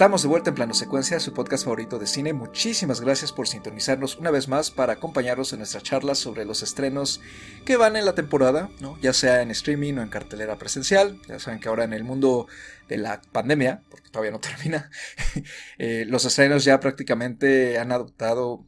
Estamos de vuelta en Plano Secuencia, su podcast favorito de cine. Muchísimas gracias por sintonizarnos una vez más para acompañarnos en nuestra charla sobre los estrenos que van en la temporada, ¿no? ya sea en streaming o en cartelera presencial. Ya saben que ahora en el mundo de la pandemia, porque todavía no termina, eh, los estrenos ya prácticamente han adoptado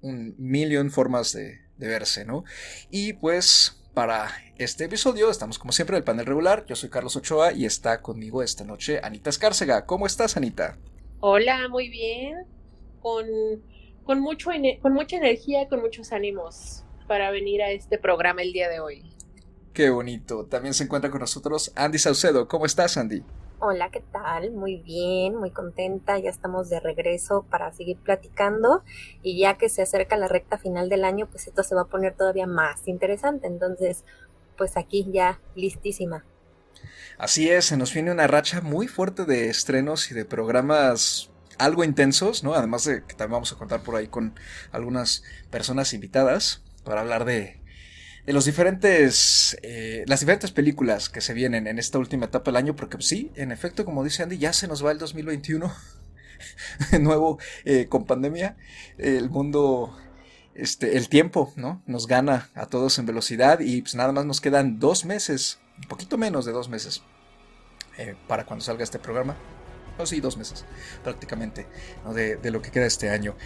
un millón formas de, de verse, ¿no? Y pues para este episodio estamos como siempre en el panel regular. Yo soy Carlos Ochoa y está conmigo esta noche Anita Escárcega. ¿Cómo estás, Anita? Hola, muy bien. Con, con, mucho, con mucha energía, con muchos ánimos para venir a este programa el día de hoy. Qué bonito. También se encuentra con nosotros Andy Saucedo. ¿Cómo estás, Andy? Hola, ¿qué tal? Muy bien, muy contenta. Ya estamos de regreso para seguir platicando y ya que se acerca la recta final del año, pues esto se va a poner todavía más interesante. Entonces, pues aquí ya listísima. Así es, se nos viene una racha muy fuerte de estrenos y de programas algo intensos, ¿no? Además de que también vamos a contar por ahí con algunas personas invitadas para hablar de de los diferentes, eh, las diferentes películas que se vienen en esta última etapa del año, porque sí, en efecto, como dice Andy, ya se nos va el 2021, de nuevo eh, con pandemia, el mundo, este, el tiempo, ¿no? Nos gana a todos en velocidad y pues nada más nos quedan dos meses, un poquito menos de dos meses, eh, para cuando salga este programa. O sí, dos meses prácticamente de, lo que queda este año.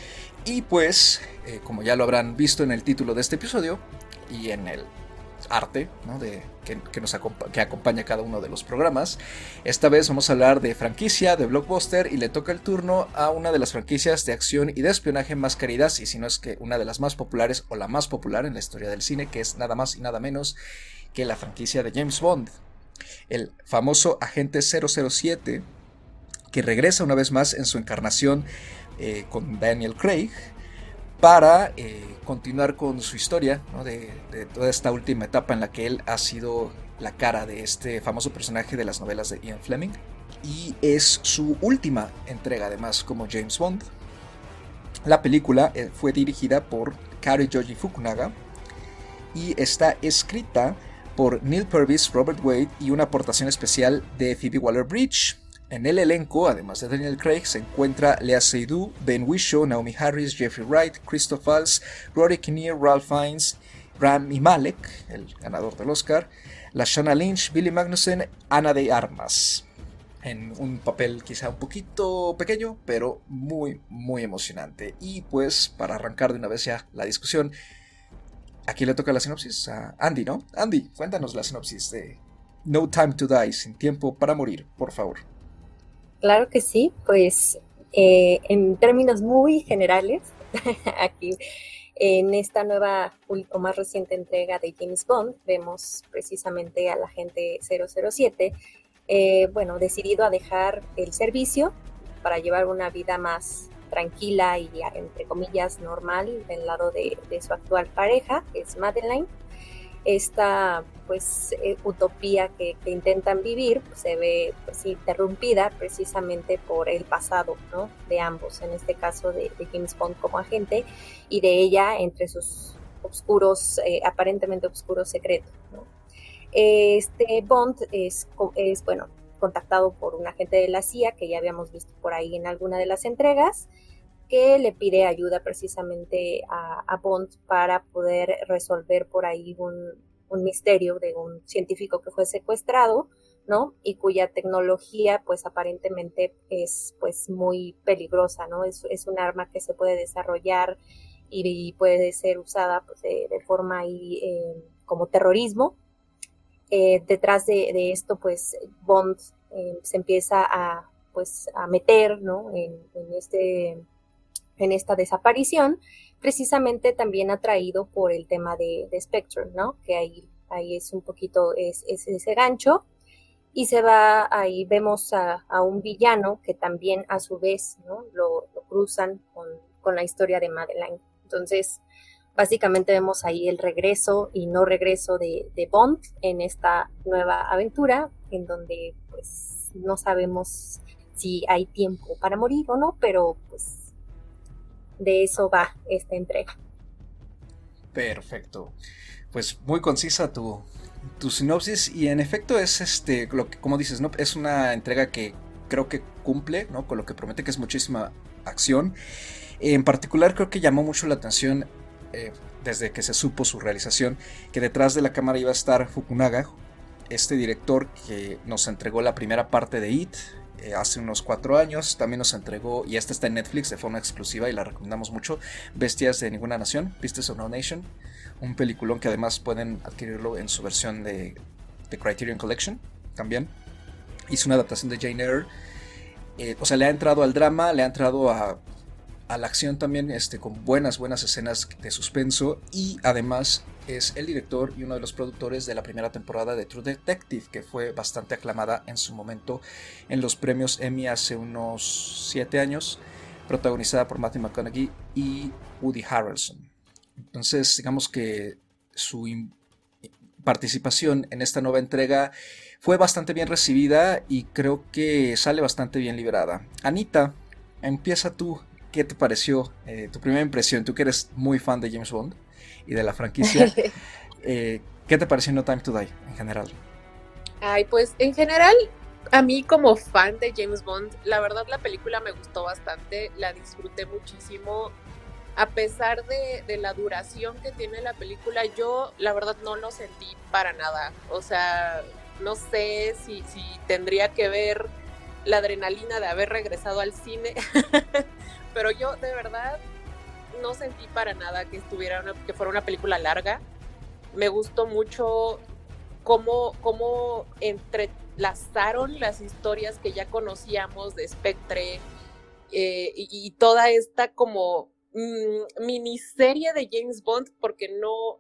Y pues, como ya lo habrán visto en el título de este episodio, y en el arte de, que, nos que acompaña cada uno de los programas. Esta vez vamos a hablar de franquicia, de blockbuster y le toca el turno a una de las franquicias de acción y de espionaje más queridas y si no es que una de las más populares o la más popular en la historia del cine que es nada más y nada menos que la franquicia de James Bond. El famoso agente 007 que regresa una vez más en su encarnación eh, con Daniel Craig para eh, continuar con su historia de, toda esta última etapa en la que él ha sido la cara de este famoso personaje de las novelas de Ian Fleming. Y es su última entrega además como James Bond. La película eh, fue dirigida por Kari Joji Fukunaga y está escrita por Neil Purvis, Robert Wade y una aportación especial de Phoebe Waller-Bridge. En el elenco, además de Daniel Craig, se encuentra Lea Seydoux, Ben Whishaw, Naomi Harris, Jeffrey Wright, Christoph Waltz, Rory Kinnear, Ralph Fiennes, Rami Malek, el ganador del Oscar, Lashana Lynch, Billy Magnussen, Ana de Armas. En un papel quizá un poquito pequeño, pero muy, muy emocionante. Y pues, para arrancar de una vez ya la discusión, aquí le toca la sinopsis a Andy, ¿no? Andy, cuéntanos la sinopsis de No Time to Die, sin tiempo para morir, por favor. Claro que sí, pues eh, en términos muy generales, aquí en esta nueva o más reciente entrega de James Bond vemos precisamente al agente 007, eh, bueno, decidido a dejar el servicio para llevar una vida más tranquila y entre comillas normal del lado de, de su actual pareja, que es Madeline esta pues eh, utopía que, intentan vivir pues, se ve pues, interrumpida precisamente por el pasado ¿no? de ambos, en este caso de, James Bond como agente y de ella entre sus oscuros, eh, aparentemente oscuros secretos. Este Bond es, es, bueno, contactado por un agente de la CIA que ya habíamos visto por ahí en alguna de las entregas que le pide ayuda precisamente a, Bond para poder resolver por ahí un, misterio de un científico que fue secuestrado, ¿no? Y cuya tecnología, pues aparentemente es pues muy peligrosa, ¿no? Es, un arma que se puede desarrollar y, puede ser usada pues, de, forma eh, como terrorismo. Eh, detrás de, esto, pues Bond eh, se empieza a pues a meter, ¿no? en este en esta desaparición, precisamente también atraído por el tema de, Spectre, ¿no? Que ahí, ahí es un poquito es, ese gancho. Y se va, ahí vemos a, un villano que también a su vez ¿no? lo, cruzan con, la historia de Madeline. Entonces, básicamente vemos ahí el regreso y no regreso de, de, Bond en esta nueva aventura, en donde pues no sabemos si hay tiempo para morir o no, pero pues de eso va esta entrega. Perfecto. Pues muy concisa tu, tu sinopsis y en efecto es este, lo que, como dices, ¿no? Es una entrega que creo que cumple, ¿no? Con lo que promete que es muchísima acción. En particular creo que llamó mucho la atención eh, desde que se supo su realización que detrás de la cámara iba a estar Fukunaga, este director que nos entregó la primera parte de It eh, hace unos cuatro años, también nos entregó, y esta está en Netflix de forma exclusiva y la recomendamos mucho, Bestias de Ninguna Nación, Beasts of No Nation, un peliculón que además pueden adquirirlo en su versión de, de Criterion Collection también. Hizo una adaptación de Jane Eyre. Eh, o sea, le ha entrado al drama, le ha entrado a a la acción también este, con buenas, buenas escenas de suspenso y además es el director y uno de los productores de la primera temporada de True Detective que fue bastante aclamada en su momento en los premios Emmy hace unos 7 años, protagonizada por Matthew McConaughey y Woody Harrelson. Entonces digamos que su participación en esta nueva entrega fue bastante bien recibida y creo que sale bastante bien liberada. Anita, empieza tú ¿qué te pareció eh, tu primera impresión? Tú que eres muy fan de James Bond y de la franquicia, eh, ¿qué te pareció No Time to Die en general? Ay, pues en general, a mí como fan de James Bond, la verdad la película me gustó bastante, la disfruté muchísimo. A pesar de, de la duración que tiene la película, yo la verdad no lo sentí para nada. O sea, no sé si, si tendría que ver la adrenalina de haber regresado al cine pero yo de verdad no sentí para nada que estuviera que fuera una película larga. Me gustó mucho cómo, cómo entrelazaron las historias que ya conocíamos de Spectre eh, y, toda esta como mm, miniserie de James Bond, porque no,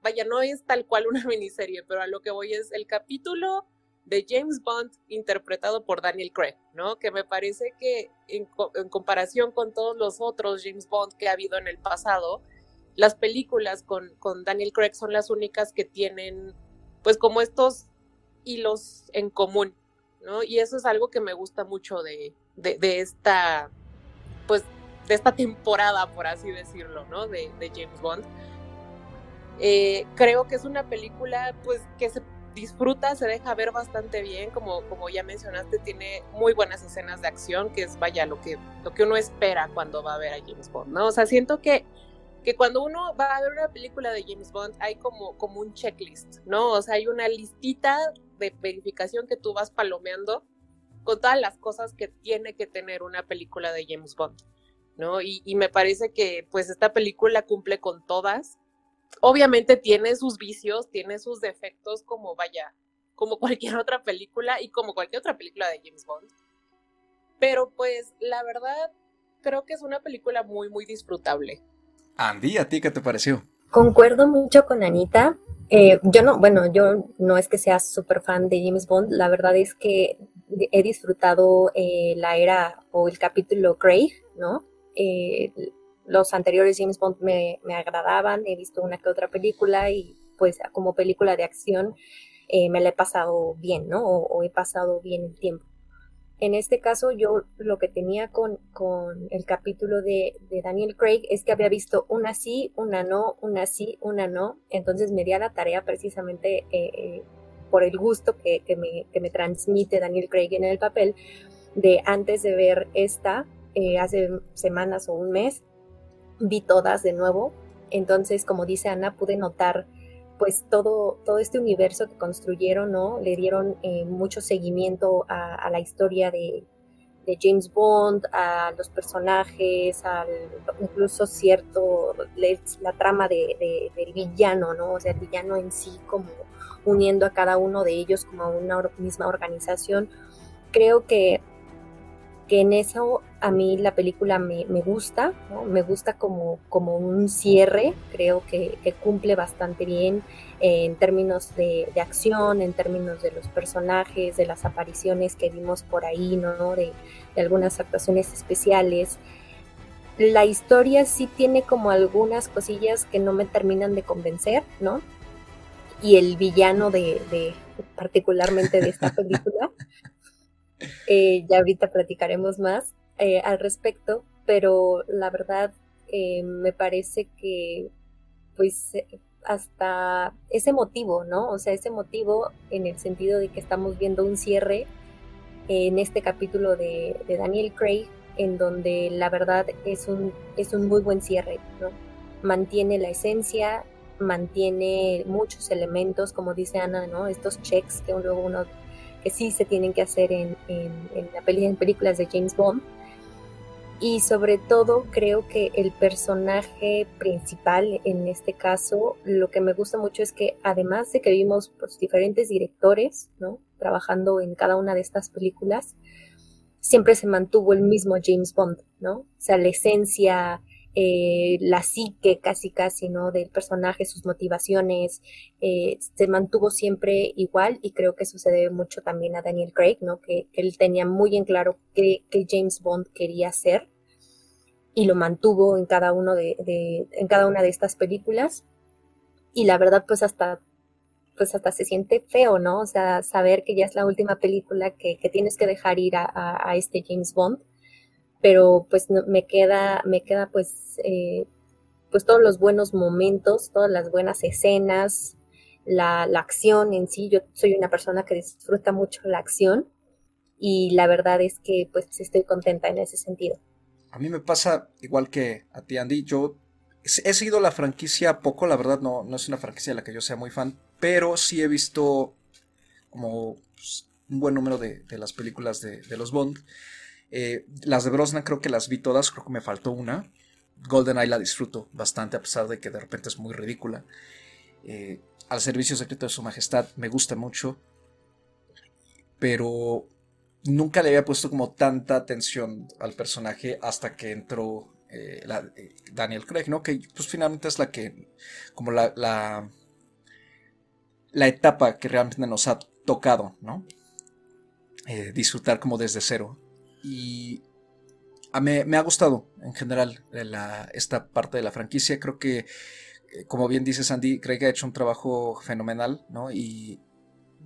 vaya, no es tal cual una miniserie, pero a lo que voy es el capítulo de James Bond interpretado por Daniel Craig, ¿no? Que me parece que en, comparación con todos los otros James Bond que ha habido en el pasado, las películas con, con Daniel Craig son las únicas que tienen, pues, como estos hilos en común, ¿no? Y eso es algo que me gusta mucho de, de, esta, pues, de esta temporada, por así decirlo, ¿no? De, James Bond. Eh, creo que es una película, pues, que se disfruta, se deja ver bastante bien, como, como ya mencionaste, tiene muy buenas escenas de acción, que es, vaya, lo que, lo que uno espera cuando va a ver a James Bond, ¿no? O sea, siento que, que cuando uno va a ver una película de James Bond hay como, como un checklist, ¿no? O sea, hay una listita de verificación que tú vas palomeando con todas las cosas que tiene que tener una película de James Bond, ¿no? Y, y me parece que pues esta película cumple con todas obviamente tiene sus vicios, tiene sus defectos como vaya, como cualquier otra película y como cualquier otra película de James Bond. Pero pues la verdad creo que es una película muy, muy disfrutable. Andy, ¿a ti qué te pareció? Concuerdo mucho con Anita. Eh, yo no, bueno, yo no es que sea súper fan de James Bond, la verdad es que he disfrutado eh, la era o el capítulo Craig, ¿no? Eh, los anteriores James Bond me, agradaban, he visto una que otra película y pues como película de acción eh, me la he pasado bien, ¿no? O, he pasado bien el tiempo. En este caso yo lo que tenía con, con el capítulo de, Daniel Craig es que había visto una sí, una no, una sí, una no, entonces me di a la tarea precisamente eh, eh, por el gusto que, me, que me transmite Daniel Craig en el papel, de antes de ver esta, hace semanas o un mes, vi todas de nuevo. Entonces, como dice Ana, pude notar pues todo, todo este universo que construyeron, ¿no? Le dieron eh, mucho seguimiento a, la historia de, James Bond, a los personajes, al, incluso cierto, la trama de, del villano, ¿no? O sea, el villano en sí como uniendo a cada uno de ellos como una misma organización. Creo que que en eso a mí la película me, gusta, me gusta como, como un cierre, creo que, cumple bastante bien en términos de, acción, en términos de los personajes, de las apariciones que vimos por ahí, ¿no? de, algunas actuaciones especiales. La historia sí tiene como algunas cosillas que no me terminan de convencer, ¿no? Y el villano de, de particularmente de esta película, eh, ya ahorita platicaremos más eh, al respecto, pero la verdad eh, me parece que pues hasta ese motivo, ¿no? O sea, ese motivo en el sentido de que estamos viendo un cierre en este capítulo de, Daniel Craig, en donde la verdad es un, es un muy buen cierre, ¿no? Mantiene la esencia, mantiene muchos elementos, como dice Ana, ¿no? Estos checks que luego uno que sí se tienen que hacer en, en, la peli, en películas de James Bond. Y sobre todo creo que el personaje principal en este caso, lo que me gusta mucho es que además de que vimos pues, diferentes directores, ¿no? Trabajando en cada una de estas películas, siempre se mantuvo el mismo James Bond, ¿no? O sea, la esencia, eh, la psique casi casi, ¿no? Del personaje, sus motivaciones, eh, se mantuvo siempre igual y creo que sucede mucho también a Daniel Craig, ¿no? Que, él tenía muy en claro qué, James Bond quería ser y lo mantuvo en cada uno de, en cada una de estas películas y la verdad pues hasta pues hasta se siente feo, ¿no? O sea, saber que ya es la última película que, tienes que dejar ir a este James Bond pero pues me queda, me queda pues, eh, pues todos los buenos momentos, todas las buenas escenas, la, acción en sí. Yo soy una persona que disfruta mucho la acción y la verdad es que pues estoy contenta en ese sentido. A mí me pasa igual que a ti, Andy. Yo he seguido la franquicia poco, la verdad no, no es una franquicia de la que yo sea muy fan, pero sí he visto como pues, un buen número de, las películas de, de los Bond. Eh, las de Brosnan creo que las vi todas, creo que me faltó una. GoldenEye la disfruto bastante a pesar de que de repente es muy ridícula. Eh, al servicio secreto de su majestad me gusta mucho. Pero nunca le había puesto como tanta atención al personaje hasta que entró eh, Daniel Craig, ¿no? Que pues finalmente es la que, como la, la, la etapa que realmente nos ha tocado, ¿no? disfrutar como desde cero. Y me, ha gustado en general esta parte de la franquicia. Creo que, eh, como bien dice Sandy, que ha hecho un trabajo fenomenal, ¿no? Y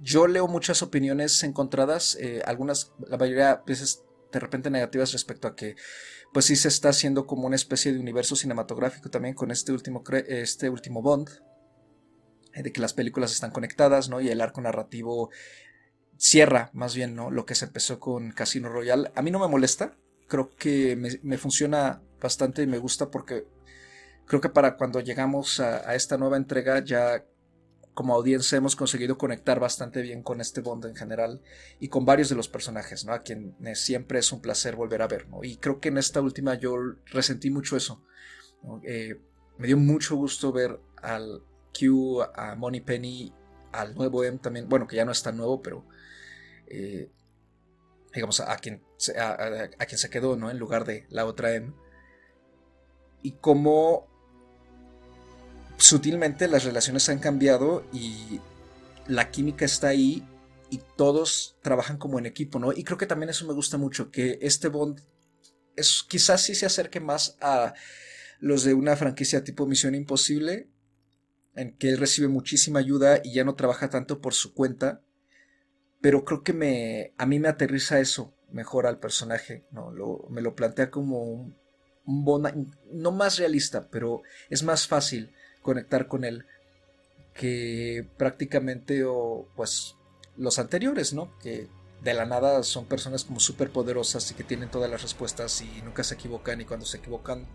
yo leo muchas opiniones encontradas, eh, algunas, la mayoría a veces de repente negativas respecto a que pues sí se está haciendo como una especie de universo cinematográfico también con este último, este último Bond, eh, de que las películas están conectadas, ¿no? Y el arco narrativo cierra más bien, ¿no? Lo que se empezó con Casino Royale. A mí no me molesta, creo que me, funciona bastante y me gusta porque creo que para cuando llegamos a, esta nueva entrega ya como audiencia hemos conseguido conectar bastante bien con este Bond en general y con varios de los personajes, ¿no? A quienes siempre es un placer volver a ver, ¿no? Y creo que en esta última yo resentí mucho eso. Eh, me dio mucho gusto ver al Q, a Money Penny, al nuevo M también, bueno, que ya no es tan nuevo, pero eh, digamos, a, quien, a, quien se quedó, ¿no? En lugar de la otra M. Y cómo sutilmente las relaciones han cambiado y la química está ahí y todos trabajan como en equipo, ¿no? Y creo que también eso me gusta mucho, que este Bond es, quizás sí se acerque más a los de una franquicia tipo Misión Imposible, en que él recibe muchísima ayuda y ya no trabaja tanto por su cuenta, pero creo que me, a mí me aterriza eso mejor al personaje, ¿no? me lo plantea como un, un no más realista, pero es más fácil conectar con él que prácticamente o pues los anteriores, ¿no? Que de la nada son personas como súper poderosas y que tienen todas las respuestas y nunca se equivocan y cuando se equivocan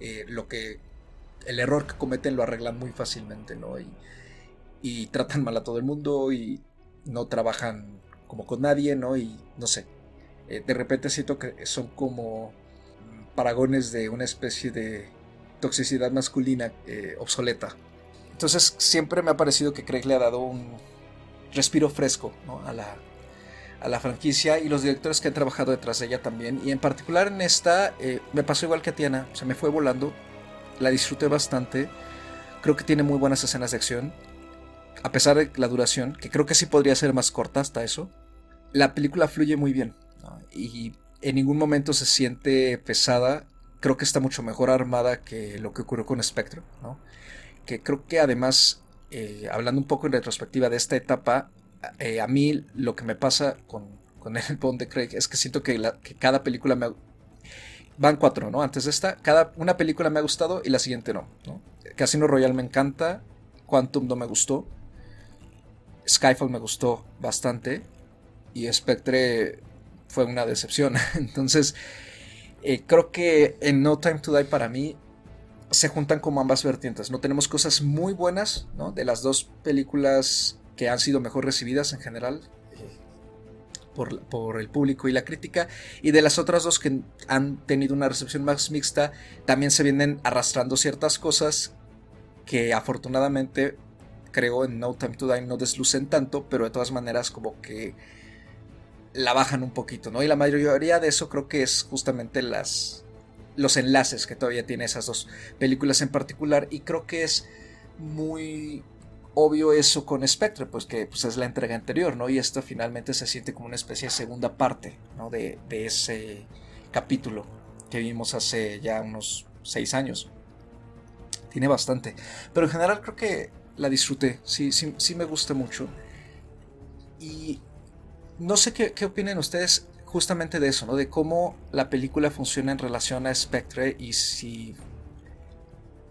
eh, lo que el error que cometen lo arreglan muy fácilmente, ¿no? Y, y tratan mal a todo el mundo y no trabajan como con nadie, ¿no? Y no sé, eh, de repente siento que son como paragones de una especie de toxicidad masculina eh, obsoleta. Entonces siempre me ha parecido que Craig le ha dado un respiro fresco a, la, a, la, franquicia y los directores que han trabajado detrás de ella también. Y en particular en esta eh, me pasó igual que a Tiana, se me fue volando, la disfruté bastante, creo que tiene muy buenas escenas de acción a pesar de la duración, que creo que sí podría ser más corta hasta eso, la película fluye muy bien y en ningún momento se siente pesada. Creo que está mucho mejor armada que lo que ocurrió con Spectre, ¿no? que creo que además, eh, hablando un poco en retrospectiva de esta etapa, eh, a mí lo que me pasa con, con el Bond de Craig es que siento que, cada película me... Van cuatro, ¿no? Antes de esta, cada una película me ha gustado y la siguiente no. ¿no? Casino Royale me encanta, Quantum no me gustó, Skyfall me gustó bastante. y Spectre fue una decepción. Entonces, eh, creo que en No Time to Die para mí se juntan como ambas vertientes. No tenemos cosas muy buenas, ¿no? De las dos películas que han sido mejor recibidas en general por, por, el público y la crítica. Y de las otras dos que han tenido una recepción más mixta, también se vienen arrastrando ciertas cosas que afortunadamente creo en No Time to Die no deslucen tanto, pero de todas maneras como que la bajan un poquito, ¿no? Y la mayoría de eso creo que es justamente las los enlaces que todavía tiene esas dos películas en particular y creo que es muy obvio eso con Spectre, pues que pues, es la entrega anterior, ¿no? Y esto finalmente se siente como una especie de segunda parte, ¿no? De, ese capítulo que vimos hace ya unos seis años. Tiene bastante. Pero en general creo que la disfruté, sí, sí, sí me gusta mucho. Y no sé qué, qué opinen ustedes justamente de eso, ¿no? De cómo la película funciona en relación a Spectre y si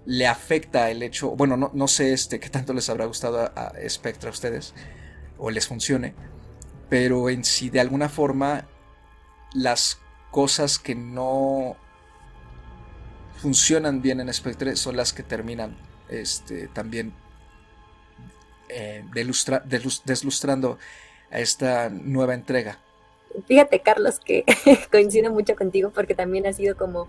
le afecta el hecho, bueno, no, no sé este, qué tanto les habrá gustado a, Spectre a ustedes o les funcione, pero en si de alguna forma las cosas que no funcionan bien en Spectre son las que terminan este, también eh, deslustrando a esta nueva entrega fíjate Carlos que coincido mucho contigo porque también ha sido como,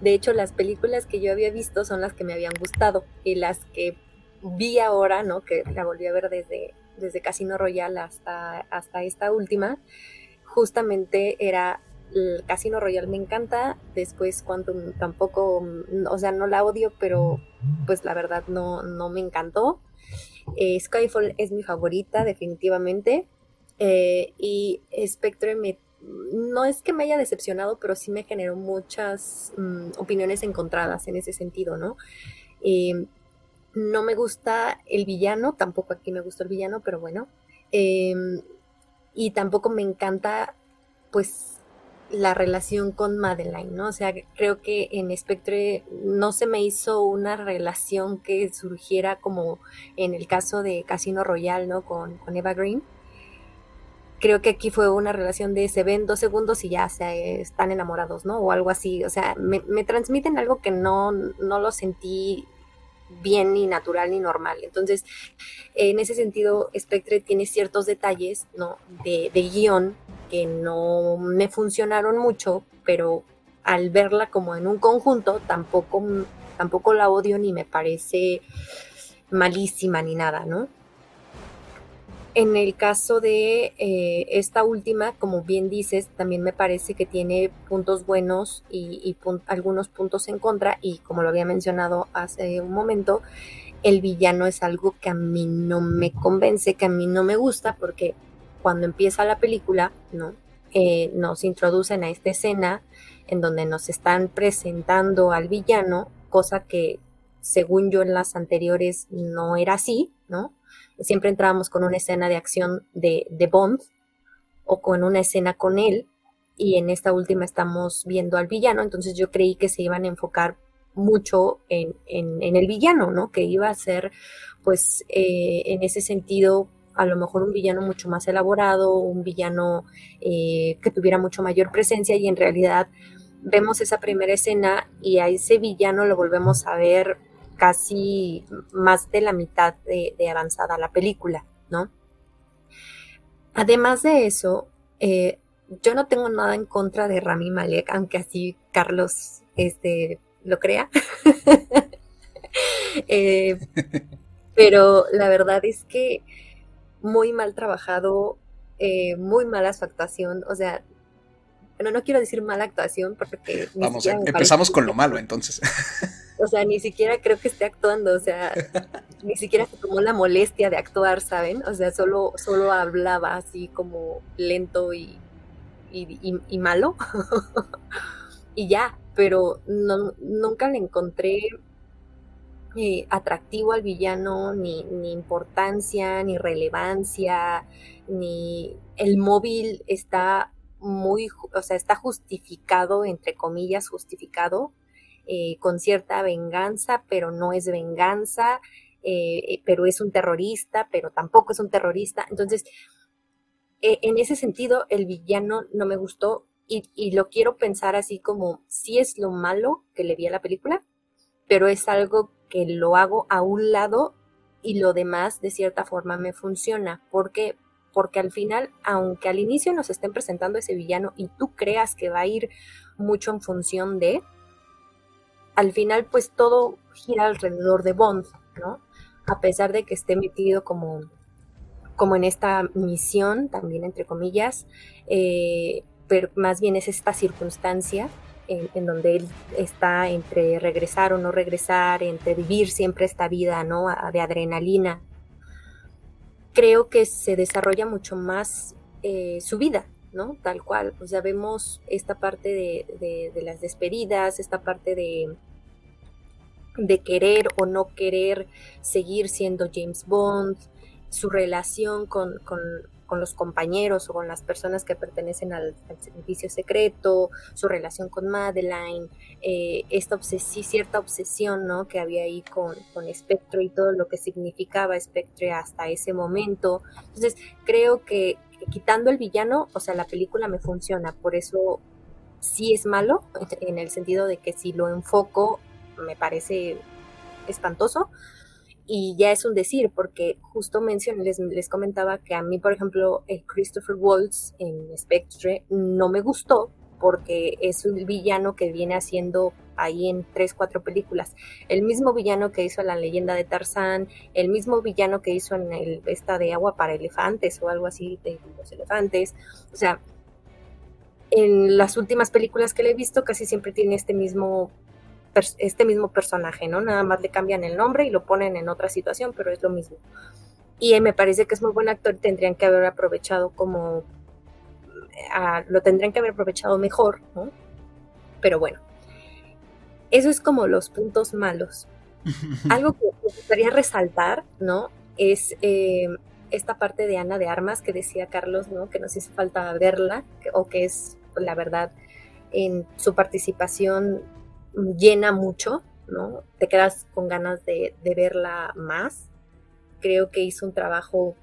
de hecho las películas que yo había visto son las que me habían gustado y las que vi ahora, ¿no? Que la volví a ver desde, desde Casino Royale hasta, hasta esta última, justamente era Casino Royale me encanta, después Quantum tampoco, o sea, no la odio, pero pues la verdad no, no me encantó. Eh, Skyfall es mi favorita, definitivamente. Eh, y Spectre me, no es que me haya decepcionado, pero sí me generó muchas mm, opiniones encontradas en ese sentido, ¿no? No me gusta el villano, tampoco aquí me gusta el villano, pero bueno. Eh, y tampoco me encanta, pues, la relación con Madeline, ¿no? O sea, creo que en Spectre no se me hizo una relación que surgiera como en el caso de Casino Royale, ¿no? Con, con Eva Green creo que aquí fue una relación de se ven dos segundos y ya se están enamorados, ¿no? O algo así. O sea, me, transmiten algo que no, no lo sentí bien ni natural ni normal. Entonces, en ese sentido, Spectre tiene ciertos detalles, ¿no? De, de guion que no me funcionaron mucho, pero al verla como en un conjunto, tampoco, tampoco la odio ni me parece malísima ni nada, ¿no? En el caso de eh, esta última, como bien dices, también me parece que tiene puntos buenos y, algunos puntos en contra y como lo había mencionado hace un momento, el villano es algo que a mí no me convence, que a mí no me gusta porque cuando empieza la película, ¿no? Eh, nos introducen a esta escena en donde nos están presentando al villano, cosa que según yo en las anteriores no era así, ¿no? siempre entrábamos con una escena de acción de, Bond o con una escena con él y en esta última estamos viendo al villano, entonces yo creí que se iban a enfocar mucho en, el villano, ¿no? Que iba a ser, pues, eh, en ese sentido, a lo mejor un villano mucho más elaborado, un villano eh, que tuviera mucho mayor presencia y en realidad vemos esa primera escena y a ese villano lo volvemos a ver casi más de la mitad de, avanzada la película, ¿no? Además de eso, eh, yo no tengo nada en contra de Rami Malek, aunque así Carlos este, lo crea. Eh, pero la verdad es que muy mal trabajado, eh, muy mala su actuación, o sea, bueno, no quiero decir mala actuación porque... Vamos, empezamos con lo malo entonces. O sea, ni siquiera creo que esté actuando, o sea, ni siquiera se tomó la molestia de actuar, ¿saben? O sea, solo, solo hablaba así como lento y, y, malo. y ya, pero no, nunca le encontré eh, atractivo al villano, ni, ni importancia, ni relevancia, ni el móvil está muy, o sea, está justificado, entre comillas, justificado, eh, con cierta venganza, pero no es venganza, eh, eh, pero es un terrorista, pero tampoco es un terrorista. Entonces, en ese sentido, el villano no me gustó y, lo quiero pensar así como, sí es lo malo que le vi a la película, pero es algo que lo hago a un lado y lo demás de cierta forma me funciona. ¿Por qué? Porque al final, aunque al inicio nos estén presentando ese villano y tú creas que va a ir mucho en función de, al final pues todo gira alrededor de Bond, ¿no? A pesar de que esté metido como, como en esta misión, también entre comillas, eh, pero más bien es esta circunstancia en, donde él está entre regresar o no regresar, entre vivir siempre esta vida, ¿no? De adrenalina. Creo que se desarrolla mucho más eh, su vida, ¿no? Tal cual. O sea, vemos esta parte de, de las despedidas, esta parte de, de querer o no querer seguir siendo James Bond, su relación con, los compañeros o con las personas que pertenecen al, servicio secreto, su relación con Madeline, eh, esta cierta obsesión ¿no? que había ahí con, con Spectre y todo lo que significaba Spectre hasta ese momento. Entonces, creo que quitando el villano, o sea, la película me funciona, por eso sí es malo, en el sentido de que si lo enfoco me parece espantoso. Y ya es un decir, porque justo mencioné, les, les comentaba que a mí, por ejemplo, Christopher Waltz en Spectre no me gustó porque es un villano que viene haciendo ahí en tres, cuatro películas. El mismo villano que hizo la leyenda de Tarzán, el mismo villano que hizo en el, esta de agua para elefantes o algo así de los elefantes. O sea, en las últimas películas que le he visto casi siempre tiene este mismo este mismo personaje, ¿no? Nada más le cambian el nombre y lo ponen en otra situación, pero es lo mismo. Y me parece que es muy buen actor, tendrían que haber aprovechado como, lo tendrían que haber aprovechado mejor, ¿no? Pero bueno, eso es como los puntos malos. Algo que me gustaría resaltar, ¿no? Es eh, esta parte de Ana de Armas que decía Carlos, ¿no? Que nos hizo falta verla, o que es, la verdad, en su participación llena mucho, ¿no? Te quedas con ganas de, verla más. Creo que hizo un trabajo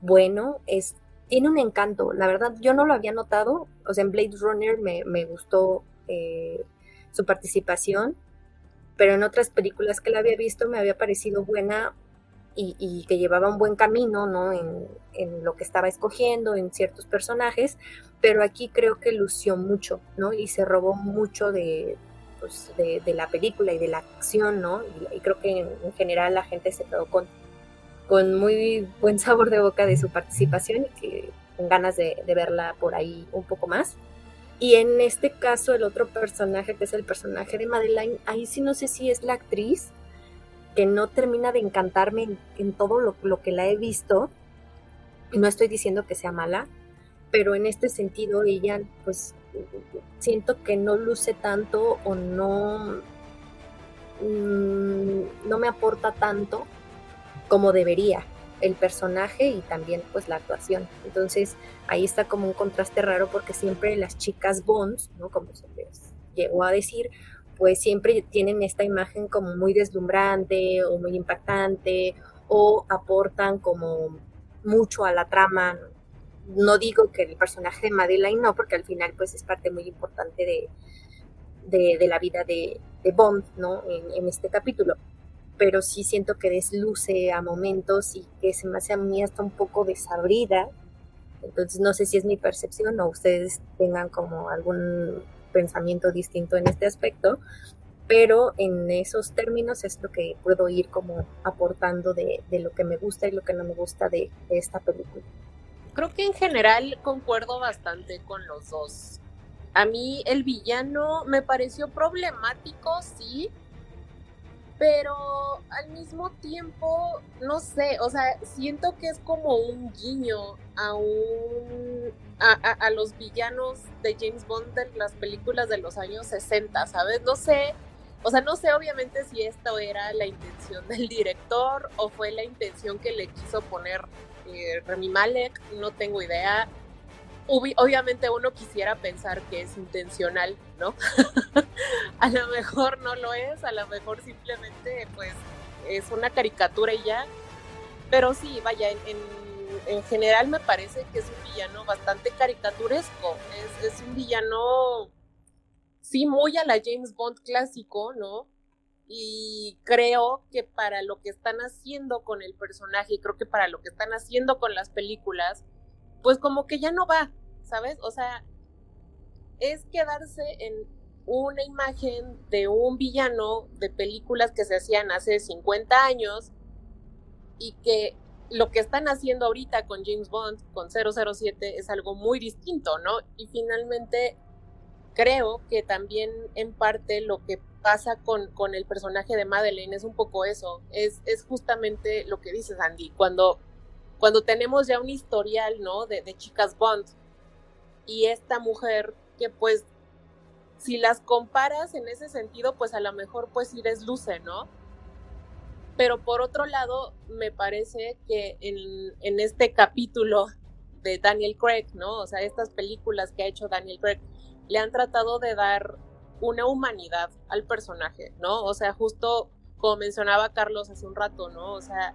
bueno, es, tiene un encanto, la verdad yo no lo había notado, o sea, en Blade Runner me, gustó eh, su participación, pero en otras películas que la había visto me había parecido buena y, que llevaba un buen camino, ¿no? En, en, lo que estaba escogiendo, en ciertos personajes, pero aquí creo que lució mucho, ¿no? Y se robó mucho de, pues, de, la película y de la acción, ¿no? Y, creo que en, general la gente se quedó con, con muy buen sabor de boca de su participación y que con ganas de, verla por ahí un poco más. Y en este caso, el otro personaje, que es el personaje de Madeline, ahí sí no sé si es la actriz que no termina de encantarme en, todo lo, lo, que la he visto. No estoy diciendo que sea mala, pero en este sentido ella pues siento que no luce tanto o no, mm, no me aporta tanto como debería el personaje y también pues la actuación. Entonces ahí está como un contraste raro porque siempre las chicas Bonds, ¿no? Como se les llegó a decir, pues siempre tienen esta imagen como muy deslumbrante o muy impactante o aportan como mucho a la trama, digo que el personaje de Madeline no, porque al final pues es parte muy importante de, de, la vida de, Bond, ¿no? En, este capítulo. Pero sí siento que desluce a momentos y que se me hace a mí hasta un poco desabrida. Entonces no sé si es mi percepción o ustedes tengan como algún pensamiento distinto en este aspecto, pero en esos términos es lo que puedo ir como aportando de, de lo que me gusta y lo que no me gusta de esta película creo que en general concuerdo bastante con los dos. A mí el villano me pareció problemático, sí, pero al mismo tiempo, no sé, o sea, siento que es como un guiño a un a, los villanos de James Bond de las películas de los años 60, ¿sabes? No sé, o sea, no sé obviamente si esto era la intención del director o fue la intención que le quiso poner eh, Malek, no tengo idea. obviamente uno quisiera pensar que es intencional, ¿no? a lo mejor no lo es, a lo mejor simplemente pues es una caricatura y ya. Pero sí, vaya, en, en, general me parece que es un villano bastante caricaturesco. Es, es un villano, sí, muy a la James Bond clásico, ¿no? Y creo que para lo que están haciendo con el personaje y creo que para lo que están haciendo con las películas, pues como que ya no va, ¿sabes? O sea, es quedarse en una imagen de un villano de películas que se hacían hace 50 años y que lo que están haciendo ahorita con James Bond, con 007, es algo muy distinto, ¿no? Y finalmente creo que también en parte lo que pasa con, con el personaje de Madeleine es un poco eso, es, es justamente lo que dices Andy, cuando, cuando tenemos ya un historial, ¿no? De, chicas Bond y esta mujer que pues si las comparas en ese sentido, pues a lo mejor pues sí desluce, ¿no? Pero por otro lado, me parece que en, en, este capítulo de Daniel Craig, ¿no? O sea, estas películas que ha hecho Daniel Craig, le han tratado de dar una humanidad al personaje, ¿no? O sea, justo como mencionaba Carlos hace un rato, ¿no? O sea,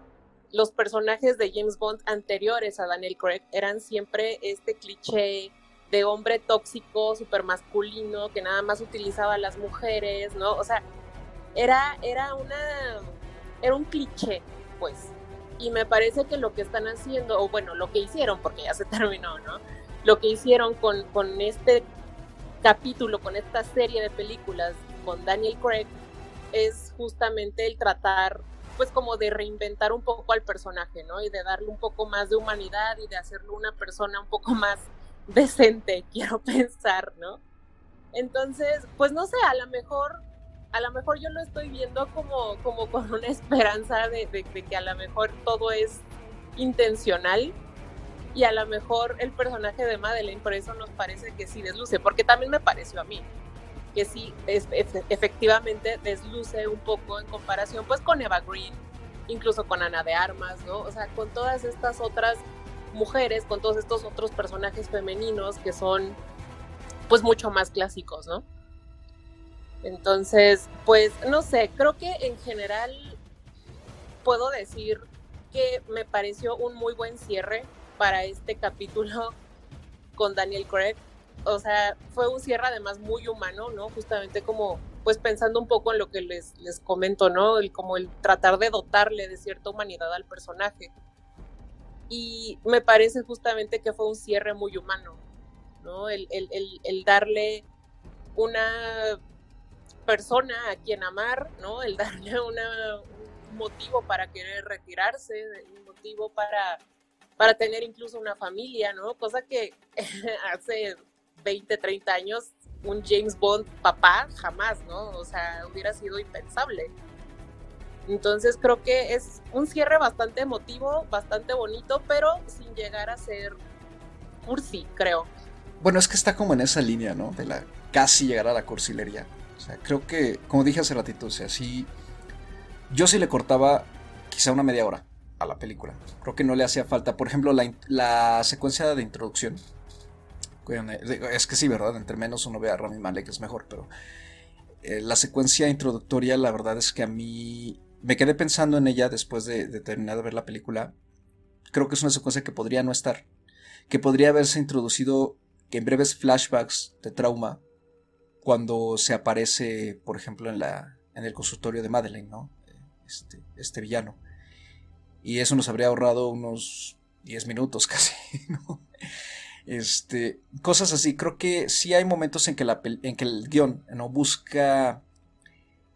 los personajes de James Bond anteriores a Daniel Craig eran siempre este cliché de hombre tóxico, súper masculino, que nada más utilizaba a las mujeres, ¿no? O sea, era, era una, era un cliché, pues. Y me parece que lo que están haciendo, o bueno, lo que hicieron, porque ya se terminó, ¿no? Lo que hicieron con, con este capítulo, con esta serie de películas con Daniel Craig, es justamente el tratar, pues como de reinventar un poco al personaje, ¿no? Y de darle un poco más de humanidad y de hacerlo una persona un poco más decente, quiero pensar, ¿no? Entonces, pues no sé, a lo mejor, a lo mejor yo lo estoy viendo como, como con una esperanza de, de que a lo mejor todo es intencional y a lo mejor el personaje de Madeleine por eso nos parece que sí desluce, porque también me pareció a mí que sí es, efectivamente desluce un poco en comparación pues con Eva Green, incluso con Ana de Armas, ¿no? O sea, con todas estas otras mujeres, con todos estos otros personajes femeninos que son pues mucho más clásicos, ¿no? Entonces, pues no sé, creo que en general puedo decir que me pareció un muy buen cierre para este capítulo con Daniel Craig. O sea, fue un cierre además muy humano, ¿no? Justamente como, pues pensando un poco en lo que les, les comento, ¿no? El, como el tratar de dotarle de cierta humanidad al personaje. Y me parece justamente que fue un cierre muy humano, ¿no? El, el, darle una persona a quien amar, ¿no? El darle un motivo para querer retirarse, un motivo para para tener incluso una familia, ¿no? Cosa que hace 20, 30 años un James Bond papá jamás, ¿no? O sea, hubiera sido impensable. Entonces creo que es un cierre bastante emotivo, bastante bonito, pero sin llegar a ser cursi, creo. Bueno, es que está como en esa línea, ¿no? De la casi llegar a la cursilería. O sea, creo que, como dije hace ratito, o sea, sí. Yo sí le cortaba quizá una media hora a la película. Creo que no le hacía falta. Por ejemplo, la, secuencia de introducción. Es que sí, ¿verdad? Entre menos uno ve a Rami Malek es mejor, pero eh, la secuencia introductoria, la verdad es que a mí me quedé pensando en ella después de, terminar de ver la película. Creo que es una secuencia que podría no estar, que podría haberse introducido en breves flashbacks de trauma cuando se aparece, por ejemplo, en, la, en el consultorio de Madeleine, ¿no? Este, este villano. Y eso nos habría ahorrado unos 10 minutos casi, ¿no? Este, cosas así. Creo que sí hay momentos en que, la, en que el guion no busca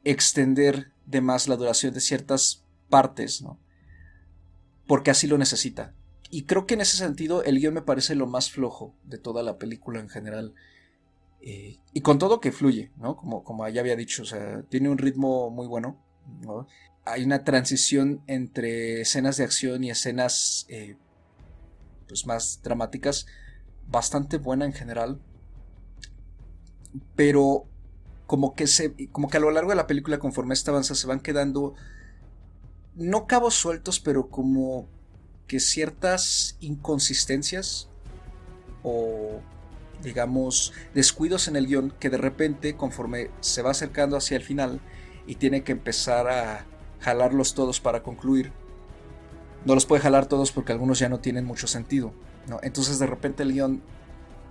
extender de más la duración de ciertas partes, ¿no? Porque así lo necesita. Y creo que en ese sentido el guion me parece lo más flojo de toda la película en general. Eh, y con todo que fluye, ¿no? Como, como ya había dicho, o sea, tiene un ritmo muy bueno, ¿no? Hay una transición entre escenas de acción y escenas eh, pues más dramáticas bastante buena en general. Pero como que se como que a lo largo de la película conforme esta avanza se van quedando no cabos sueltos pero como que ciertas inconsistencias o digamos descuidos en el guion que de repente conforme se va acercando hacia el final y tiene que empezar a jalarlos todos para concluir, no los puede jalar todos porque algunos ya no tienen mucho sentido. ¿no? Entonces de repente el guion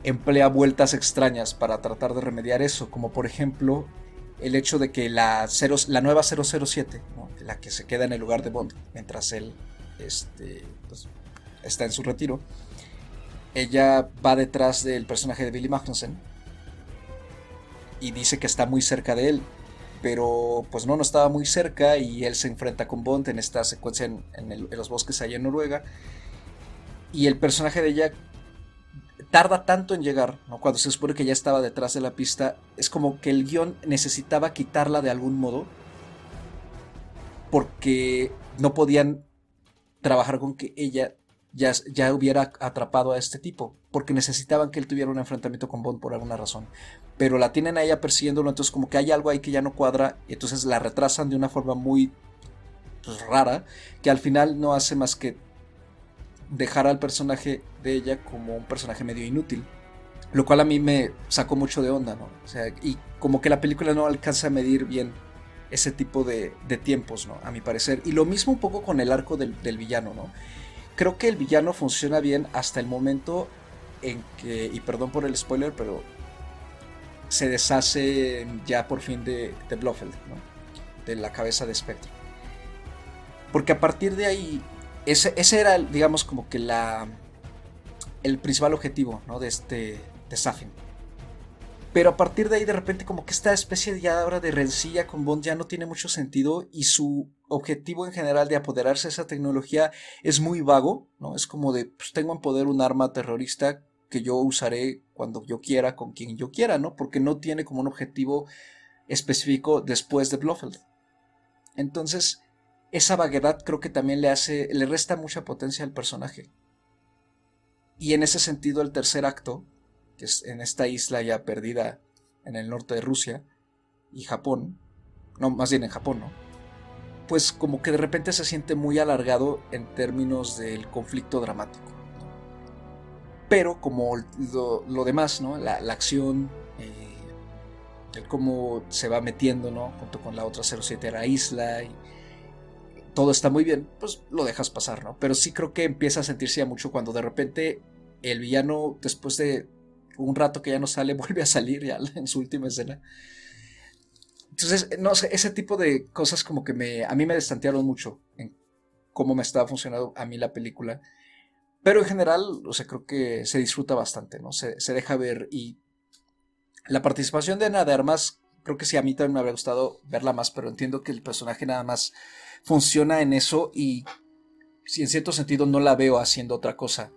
emplea vueltas extrañas para tratar de remediar eso, como por ejemplo el hecho de que la, la nueva 007, la que se queda en el lugar de Bond mientras él este, pues, está en su retiro, ella va detrás del personaje de Billy Magnussen y dice que está muy cerca de él, pero pues no, no estaba muy cerca y él se enfrenta con Bond en esta secuencia en, los bosques allá en Noruega. Y el personaje de ella tarda tanto en llegar, cuando se supone que ya estaba detrás de la pista, es como que el guion necesitaba quitarla de algún modo, porque no podían trabajar con que ella ya, ya hubiera atrapado a este tipo, porque necesitaban que él tuviera un enfrentamiento con Bond por alguna razón. Pero la tienen a ella persiguiéndolo, entonces como que hay algo ahí que ya no cuadra, y entonces la retrasan de una forma muy pues, rara, que al final no hace más que dejar al personaje de ella como un personaje medio inútil. Lo cual a mí me sacó mucho de onda, ¿no? O sea, y como que la película no alcanza a medir bien ese tipo de, tiempos, ¿no? A mi parecer. Y lo mismo un poco con el arco del, del villano, ¿no? Creo que el villano funciona bien hasta el momento en que, y perdón por el spoiler, pero se deshace ya por fin de, de Blofeld, ¿no? de la cabeza de Spectre. Porque a partir de ahí, ese, ese era, digamos, como que la, el principal objetivo ¿no? de este de Safin. Pero a partir de ahí, de repente, como que esta especie de ahora de rencilla con Bond ya no tiene mucho sentido y su objetivo en general de apoderarse de esa tecnología es muy vago, ¿no? Es como de, pues tengo en poder un arma terrorista que yo usaré cuando yo quiera, con quien yo quiera, ¿no? Porque no tiene como un objetivo específico después de Blofeld. Entonces, esa vaguedad creo que también le hace, le resta mucha potencia al personaje. Y en ese sentido, el tercer acto, que es en esta isla ya perdida en el norte de Rusia y Japón, no, más bien en Japón, ¿no? Pues como que de repente se siente muy alargado en términos del conflicto dramático. Pero como lo, demás, ¿no? La, acción, eh, el cómo se va metiendo, ¿no? Junto con la otra 07 a la isla y todo está muy bien, pues lo dejas pasar, ¿no? Pero sí creo que empieza a sentirse ya mucho cuando de repente el villano, después de un rato que ya no sale, vuelve a salir ya en su última escena. Entonces, no sé, ese tipo de cosas como que me, a mí me destantearon mucho en cómo me estaba funcionando a mí la película. Pero en general, o sea, creo que se disfruta bastante, ¿no? Se, deja ver y la participación de Ana de Armas, creo que sí, a mí también me habría gustado verla más, pero entiendo que el personaje nada más funciona en eso y si en cierto sentido no la veo haciendo otra cosa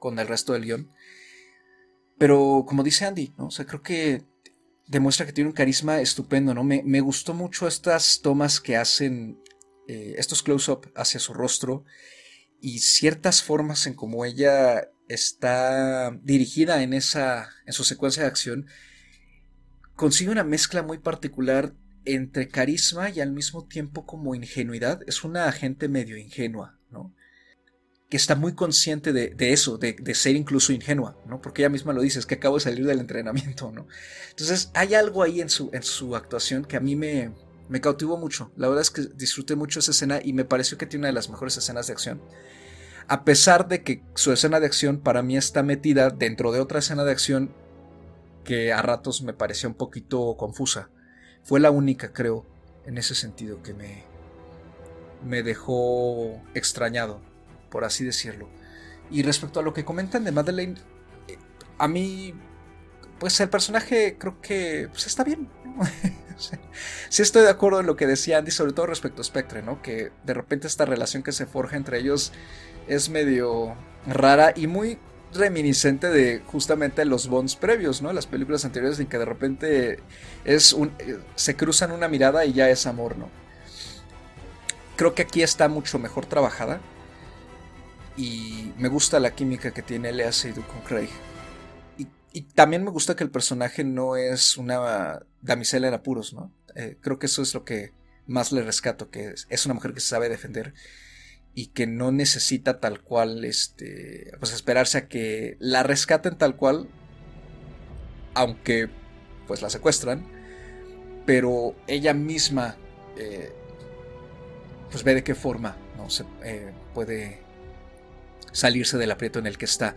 con el resto del guion. Pero como dice Andy, ¿no? O creo que demuestra que tiene un carisma estupendo, ¿no? Me, gustó mucho estas tomas que hacen, eh, estos close-up hacia su rostro y ciertas formas en cómo ella está dirigida en esa, en su secuencia de acción, consigue una mezcla muy particular entre carisma y al mismo tiempo como ingenuidad. Es una agente medio ingenua, ¿no? Que está muy consciente de, eso, de, ser incluso ingenua, ¿no? Porque ella misma lo dice, es que acabo de salir del entrenamiento, ¿no? Entonces hay algo ahí en su, actuación que a mí me, cautivó mucho. La verdad es que disfruté mucho esa escena y me pareció que tiene una de las mejores escenas de acción. A pesar de que su escena de acción para mí está metida dentro de otra escena de acción que a ratos me parecía un poquito confusa. Fue la única, creo, en ese sentido que me dejó extrañado por así decirlo. Y respecto a lo que comentan de Madeleine, eh, a mí, pues el personaje creo que pues, está bien. sí estoy de acuerdo en lo que decía Andy, sobre todo respecto a Spectre, ¿no? Que de repente esta relación que se forja entre ellos es medio rara y muy reminiscente de justamente los Bonds previos, ¿no? Las películas anteriores en que de repente es un, eh, se cruzan una mirada y ya es amor, ¿no? Creo que aquí está mucho mejor trabajada y me gusta la química que tiene Lea Seydoux con Craig. Y, también me gusta que el personaje no es una damisela en apuros, ¿no? Eh, creo que eso es lo que más le rescato, que es, una mujer que sabe defender y que no necesita tal cual, este, pues esperarse a que la rescaten tal cual, aunque pues la secuestran, pero ella misma eh, pues ve de qué forma ¿no? se eh, puede salirse del aprieto en el que está.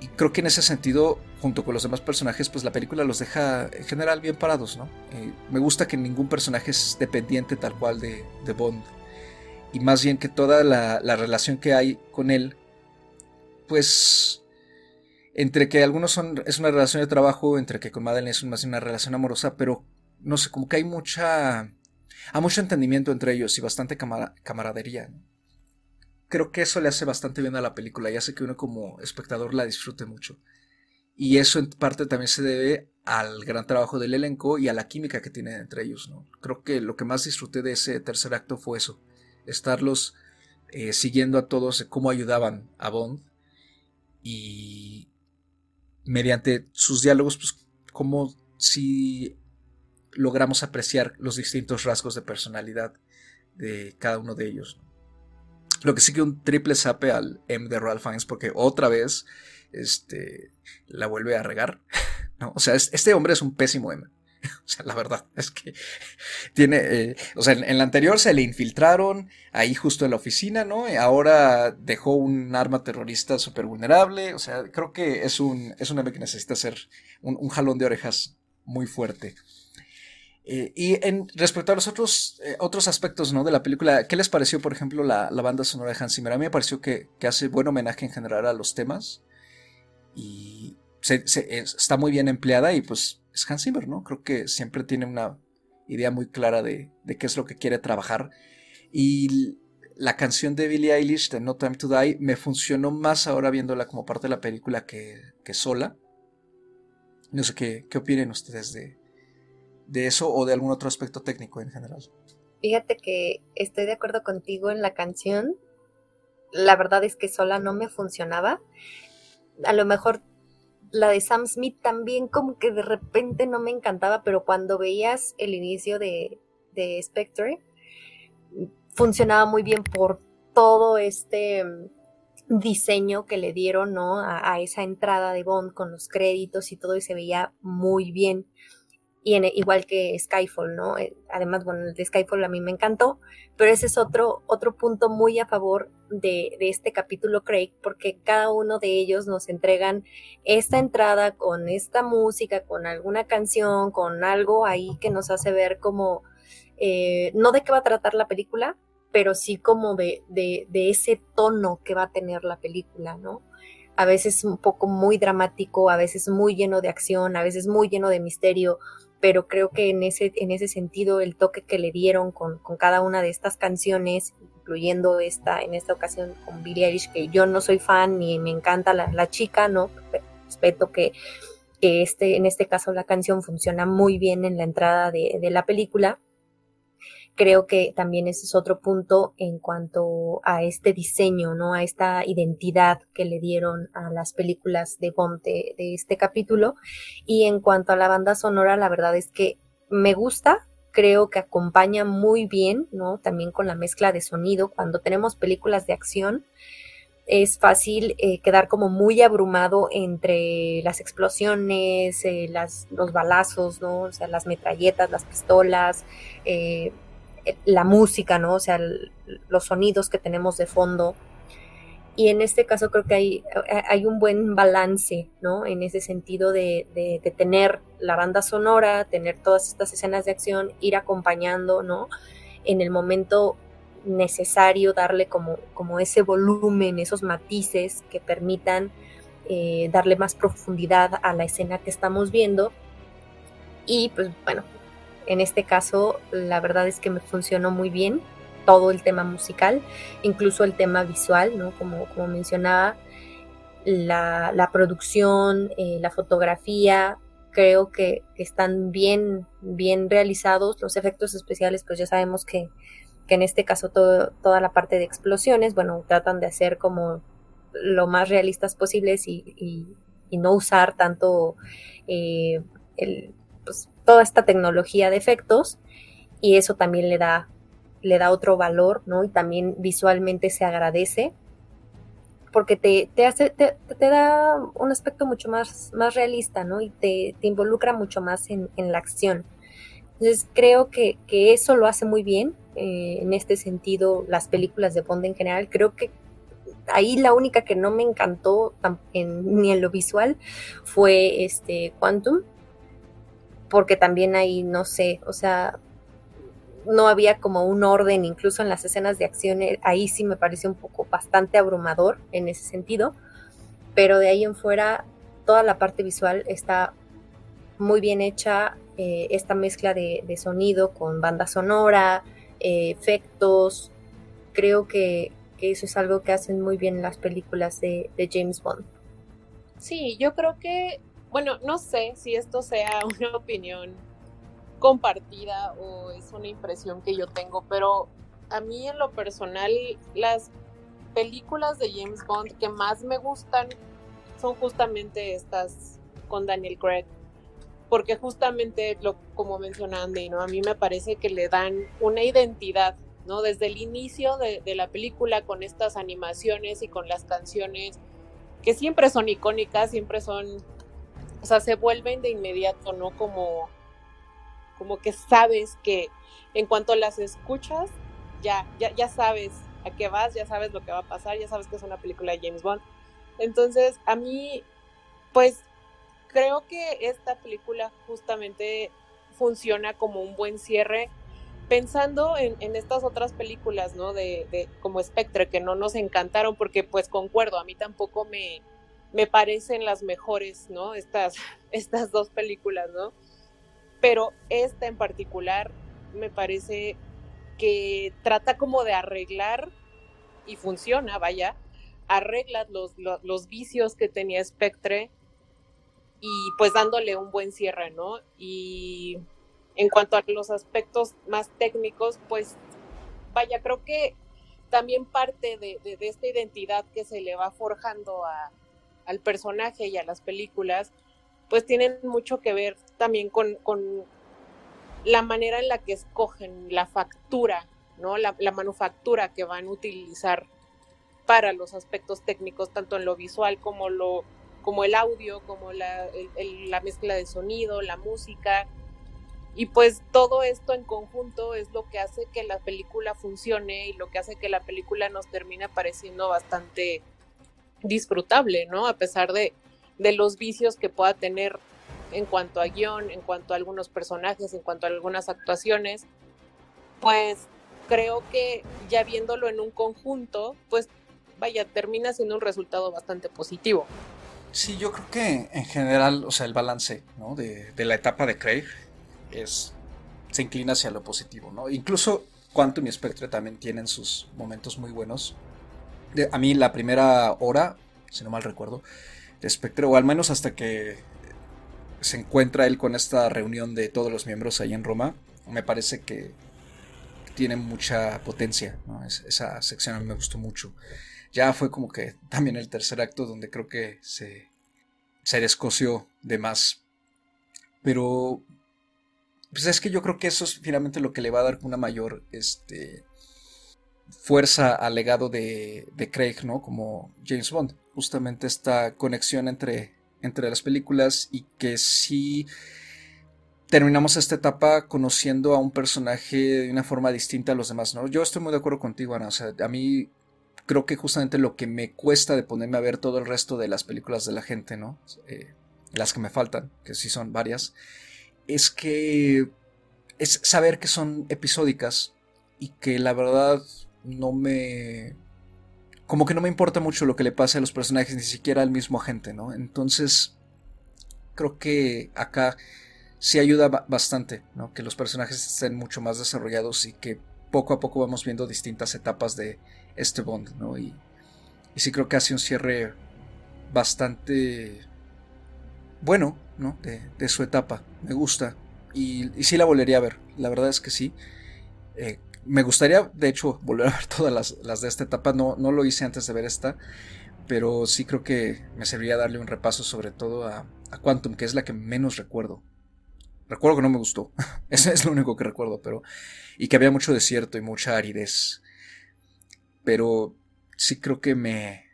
Y creo que en ese sentido, junto con los demás personajes, pues la película los deja en general bien parados, ¿no? Eh, me gusta que ningún personaje es dependiente tal cual de, Bond. Y más bien que toda la, relación que hay con él, pues entre que algunos son es una relación de trabajo, entre que con Madeleine es más una relación amorosa, pero no sé, como que hay mucha hay mucho entendimiento entre ellos y bastante camaradería. Creo que eso le hace bastante bien a la película y hace que uno como espectador la disfrute mucho. Y eso en parte también se debe al gran trabajo del elenco y a la química que tienen entre ellos. ¿no? Creo que lo que más disfruté de ese tercer acto fue eso, estarlos eh, siguiendo a todos, cómo ayudaban a Bond y mediante sus diálogos, pues como si logramos apreciar los distintos rasgos de personalidad de cada uno de ellos. Lo que sí que un triple sape al M de Ralph Fiennes porque otra vez este, la vuelve a regar. ¿no? O sea, este hombre es un pésimo M. O sea, la verdad es que tiene, eh, o sea, en, la anterior se le infiltraron ahí justo en la oficina, ¿no? Ahora dejó un arma terrorista súper vulnerable. O sea, creo que es un, es un M que necesita ser un jalón de orejas muy fuerte. Eh, y respecto a los otros, eh, otros aspectos ¿no? de la película, ¿qué les pareció, por ejemplo, la, banda sonora de Hans Zimmer? A mí me pareció que, hace buen homenaje en general a los temas y está muy bien empleada y pues es Hans Zimmer, ¿no? Creo que siempre tiene una idea muy clara de, qué es lo que quiere trabajar. Y la canción de Billie Eilish, de No Time to Die, me funcionó más ahora viéndola como parte de la película que, sola. No sé qué, qué opinen ustedes de, de eso o de algún otro aspecto técnico en general. Fíjate que estoy de acuerdo contigo en la canción. La verdad es que sola no me funcionaba. A lo mejor la de Sam Smith también como que de repente no me encantaba, pero cuando veías el inicio de, de Spectre, funcionaba muy bien por todo este mm, diseño que le dieron ¿no? a, a, esa entrada de Bond con los créditos y todo y se veía muy bien y en, igual que Skyfall, ¿no? Eh, además, bueno, el de Skyfall a mí me encantó, pero ese es otro, otro punto muy a favor de, de, este capítulo, Craig, porque cada uno de ellos nos entregan esta entrada con esta música, con alguna canción, con algo ahí que nos hace ver como, eh, no de qué va a tratar la película, pero sí como de, de, de ese tono que va a tener la película, ¿no? a veces un poco muy dramático, a veces muy lleno de acción, a veces muy lleno de misterio, pero creo que en ese, en ese sentido el toque que le dieron con, cada una de estas canciones, incluyendo esta, en esta ocasión con Billie Eilish, que yo no soy fan ni me encanta la, chica, ¿no? Respeto que, que este, en este caso la canción funciona muy bien en la entrada de, de la película creo que también ese es otro punto en cuanto a este diseño, ¿no? A esta identidad que le dieron a las películas de Bond de, este capítulo. Y en cuanto a la banda sonora, la verdad es que me gusta, creo que acompaña muy bien, ¿no? También con la mezcla de sonido. Cuando tenemos películas de acción, es fácil eh, quedar como muy abrumado entre las explosiones, eh, las, los balazos, ¿no? O sea, las metralletas, las pistolas, eh, la música, ¿no? O sea, los sonidos que tenemos de fondo. Y en este caso creo que hay, hay un buen balance, ¿no? En ese sentido de, de, tener la banda sonora, tener todas estas escenas de acción, ir acompañando, ¿no? En el momento necesario darle como, como ese volumen, esos matices que permitan eh, darle más profundidad a la escena que estamos viendo. Y pues bueno, en este caso, la verdad es que me funcionó muy bien todo el tema musical, incluso el tema visual, ¿no? Como, como mencionaba, la, producción, eh, la fotografía, creo que, están bien, bien realizados. Los efectos especiales, pues ya sabemos que, en este caso toda la parte de explosiones, bueno, tratan de hacer como lo más realistas posibles y, no usar tanto eh, el, toda esta tecnología de efectos y eso también le da, le da otro valor, ¿no? Y también visualmente se agradece porque te, te hace, te, da un aspecto mucho más, más realista, ¿no? Y te, te involucra mucho más en, en, la acción. Entonces creo que, que eso lo hace muy bien. Eh, en este sentido, las películas de Bond en general, creo que ahí la única que no me encantó ni en lo visual fue este Quantum, porque también ahí no sé, o sea, no había como un orden, incluso en las escenas de acción, eh, ahí sí me pareció un poco bastante abrumador en ese sentido, pero de ahí en fuera toda la parte visual está muy bien hecha, eh, esta mezcla de, sonido con banda sonora, eh, efectos, creo que, eso es algo que hacen muy bien las películas de James Bond. Sí, yo creo que, bueno, no sé si esto sea una opinión compartida o es una impresión que yo tengo, pero a mí en lo personal las películas de James Bond que más me gustan son justamente estas con Daniel Craig, porque justamente lo como mencionaba Andy, ¿no? A mí me parece que le dan una identidad, ¿no? Desde el inicio de, de la película con estas animaciones y con las canciones que siempre son icónicas, siempre son, o sea, se vuelven de inmediato, ¿no? Como como que sabes que en cuanto las escuchas, ya, ya, ya sabes a qué vas, ya sabes lo que va a pasar, ya sabes que es una película de James Bond. Entonces, a mí, pues, creo que esta película justamente funciona como un buen cierre, pensando en, estas otras películas, ¿no? De, de, como Spectre, que no nos encantaron, porque pues concuerdo, a mí tampoco me, me parecen las mejores, ¿no? Estas, estas dos películas, ¿no? pero esta en particular me parece que trata como de arreglar y funciona, vaya, arregla los, los, vicios que tenía Spectre y pues dándole un buen cierre, ¿no? Y en cuanto a los aspectos más técnicos, pues vaya, creo que también parte de, esta identidad que se le va forjando al personaje y a las películas, pues tienen mucho que ver también con, la manera en la que escogen la factura, ¿no? La, manufactura que van a utilizar para los aspectos técnicos, tanto en lo visual como lo como el audio, como la, la mezcla de sonido, la música. Y pues todo esto en conjunto es lo que hace que la película funcione y lo que hace que la película nos termine pareciendo bastante disfrutable, ¿no? A pesar de, de los vicios que pueda tener en cuanto a guion, en cuanto a algunos personajes, en cuanto a algunas actuaciones, pues creo que ya viéndolo en un conjunto, pues vaya, termina siendo un resultado bastante positivo. Sí, yo creo que en general, o sea, el balance ¿no? de, de, la etapa de Craig es, se inclina hacia lo positivo, ¿no? Incluso Quantum y Spectre también tienen sus momentos muy buenos. De, a mí la primera hora, si no mal recuerdo, Spectre, o al menos hasta que se encuentra él con esta reunión de todos los miembros ahí en Roma, me parece que tiene mucha potencia, esa sección a mí me gustó mucho. Ya fue como que también el tercer acto donde creo que se, se descoció de más. Pero pues es que yo creo que eso es finalmente lo que le va a dar una mayor este, fuerza al legado de, de Craig, ¿no? Como James Bond justamente esta conexión entre, entre las películas y que sí terminamos esta etapa conociendo a un personaje de una forma distinta a los demás, ¿no? Yo estoy muy de acuerdo contigo, Ana, o sea, a mí creo que justamente lo que me cuesta de ponerme a ver todo el resto de las películas de la gente, ¿no? Eh, las que me faltan, que sí son varias, es que es saber que son episódicas y que la verdad no me como que no me importa mucho lo que le pase a los personajes, ni siquiera al mismo agente, ¿no? Entonces, creo que acá sí ayuda bastante, ¿no? Que los personajes estén mucho más desarrollados y que poco a poco vamos viendo distintas etapas de este Bond, ¿no? Y, y sí creo que hace un cierre bastante bueno, ¿no? De, su etapa. Me gusta. Y, y, sí la volvería a ver. La verdad es que sí. Eh, me gustaría, de hecho, volver a ver todas las, de esta etapa. No, no lo hice antes de ver esta. Pero sí creo que me serviría darle un repaso sobre todo a, a Quantum, que es la que menos recuerdo. Recuerdo que no me gustó. Eso es lo único que recuerdo, pero. Y que había mucho desierto y mucha aridez. Pero sí creo que me,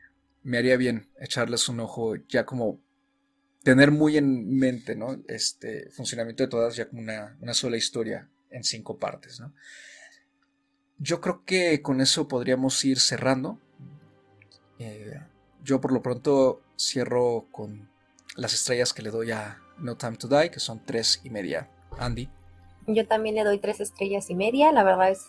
me haría bien echarles un ojo ya como tener muy en mente, ¿no? Este funcionamiento de todas ya como una, sola historia en cinco partes, ¿no? Yo creo que con eso podríamos ir cerrando. Eh, yo por lo pronto cierro con las estrellas que le doy a No Time to Die, que son tres y media. Andy. Yo también le doy tres estrellas y media. La verdad es,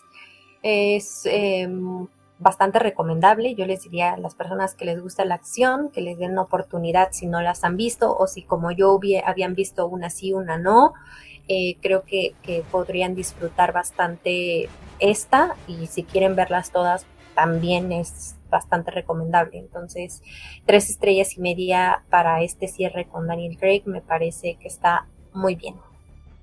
es em, bastante recomendable. Yo les diría a las personas que les gusta la acción, que les den una oportunidad si no las han visto o si como yo habían visto una sí, una no. Eh, creo que, que, podrían disfrutar bastante esta y si quieren verlas todas también es bastante recomendable. Entonces, tres estrellas y media para este cierre con Daniel Craig me parece que está muy bien.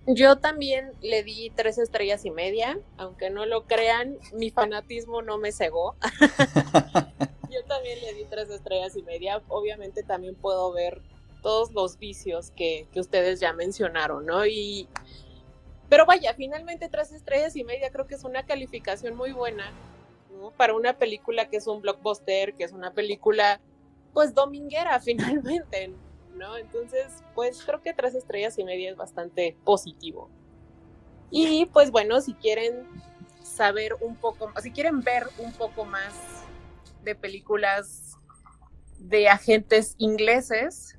Yo también le di tres estrellas y media, aunque no lo crean, mi fanatismo no me cegó. Yo también le di tres estrellas y media. Obviamente también puedo ver todos los vicios que, que ustedes ya mencionaron, ¿no? Y pero vaya, finalmente tres estrellas y media creo que es una calificación muy buena. Para una película que es un blockbuster, que es una película, pues dominguera finalmente, ¿no? Entonces, pues creo que tres estrellas y media es bastante positivo. Y pues bueno, si quieren saber un poco, si quieren ver un poco más de películas de agentes ingleses,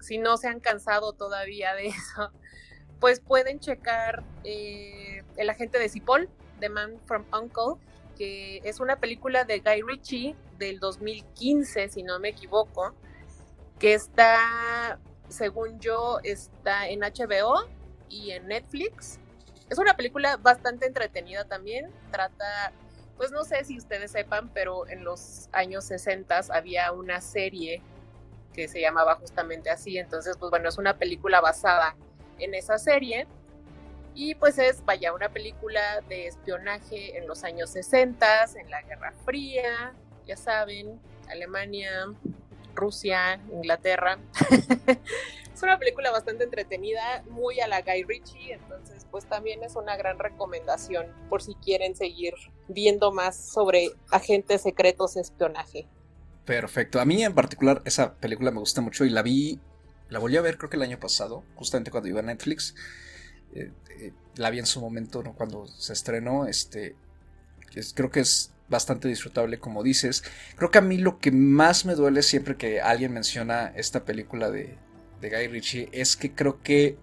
si no se han cansado todavía de eso, pues pueden checar eh, El agente de Cipoll, The Man from Uncle, que es una película de Guy Ritchie del 2015, si no me equivoco, que está, según yo, está en HBO y en Netflix. Es una película bastante entretenida también. Trata, pues no sé si ustedes sepan, pero en los años 60 había una serie que se llamaba justamente así. Entonces, pues bueno, es una película basada en esa serie. Y pues es, vaya, una película de espionaje en los años 60, en la Guerra Fría, ya saben, Alemania, Rusia, Inglaterra. es una película bastante entretenida, muy a la Guy Ritchie, entonces pues también es una gran recomendación por si quieren seguir viendo más sobre agentes secretos espionaje. Perfecto, a mí en particular esa película me gusta mucho y la vi, la volví a ver creo que el año pasado, justamente cuando iba a Netflix. Eh, eh, la vi en su momento, ¿no? cuando se estrenó, este, creo que es bastante disfrutable, como dices. Creo que a mí lo que más me duele siempre que alguien menciona esta película de, de Guy Ritchie es que creo que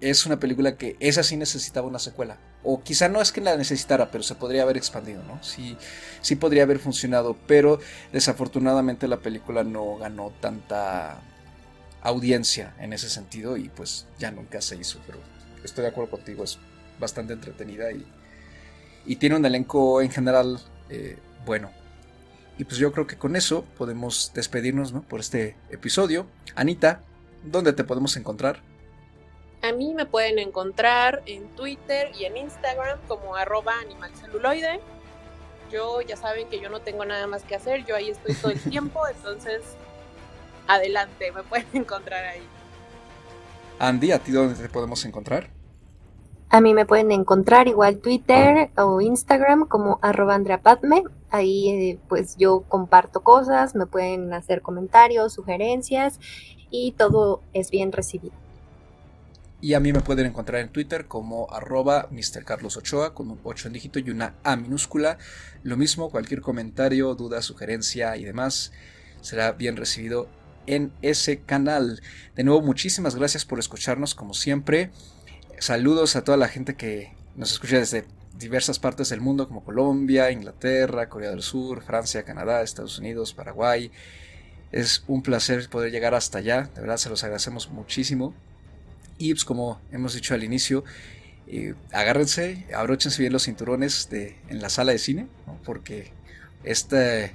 es una película que esa sí necesitaba una secuela. O quizá no es que la necesitara, pero se podría haber expandido, ¿no? Sí, sí podría haber funcionado, pero desafortunadamente la película no ganó tanta audiencia en ese sentido y pues ya nunca se hizo, pero estoy de acuerdo contigo, es bastante entretenida y, y tiene un elenco en general eh, bueno. Y pues yo creo que con eso podemos despedirnos por este episodio. Anita, ¿dónde te podemos encontrar? A mí me pueden encontrar en Twitter y en Instagram como arroba animalceluloide. Yo ya saben que yo no tengo nada más que hacer, yo ahí estoy todo el tiempo, entonces adelante, me pueden encontrar ahí. Andy, ¿a ti dónde te podemos encontrar? A mí me pueden encontrar igual Twitter o Instagram como arroba Andrea Padme. Ahí eh, pues yo comparto cosas, me pueden hacer comentarios, sugerencias y todo es bien recibido. Y a mí me pueden encontrar en Twitter como arroba Mr. Carlos Ochoa con un 8 en dígito y una A minúscula. Lo mismo, cualquier comentario, duda, sugerencia y demás será bien recibido en ese canal. De nuevo, muchísimas gracias por escucharnos como siempre. Saludos a toda la gente que nos escucha desde diversas partes del mundo como Colombia, Inglaterra, Corea del Sur, Francia, Canadá, Estados Unidos, Paraguay. Es un placer poder llegar hasta allá, de verdad se los agradecemos muchísimo. Y pues, como hemos dicho al inicio, eh, agárrense, abróchense bien los cinturones de, en la sala de cine, porque este,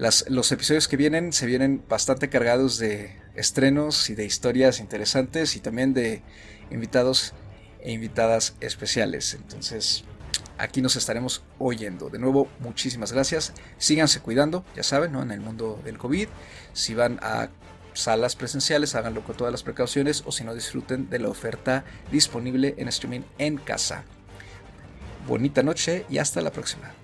los episodios que vienen se vienen bastante cargados de estrenos y de historias interesantes y también de invitados e invitadas especiales. Entonces, aquí nos estaremos oyendo. De nuevo, muchísimas gracias. Síganse cuidando, ya saben, ¿no? En el mundo del COVID. Si van a salas presenciales, háganlo con todas las precauciones o si no, disfruten de la oferta disponible en streaming en casa. Bonita noche y hasta la próxima.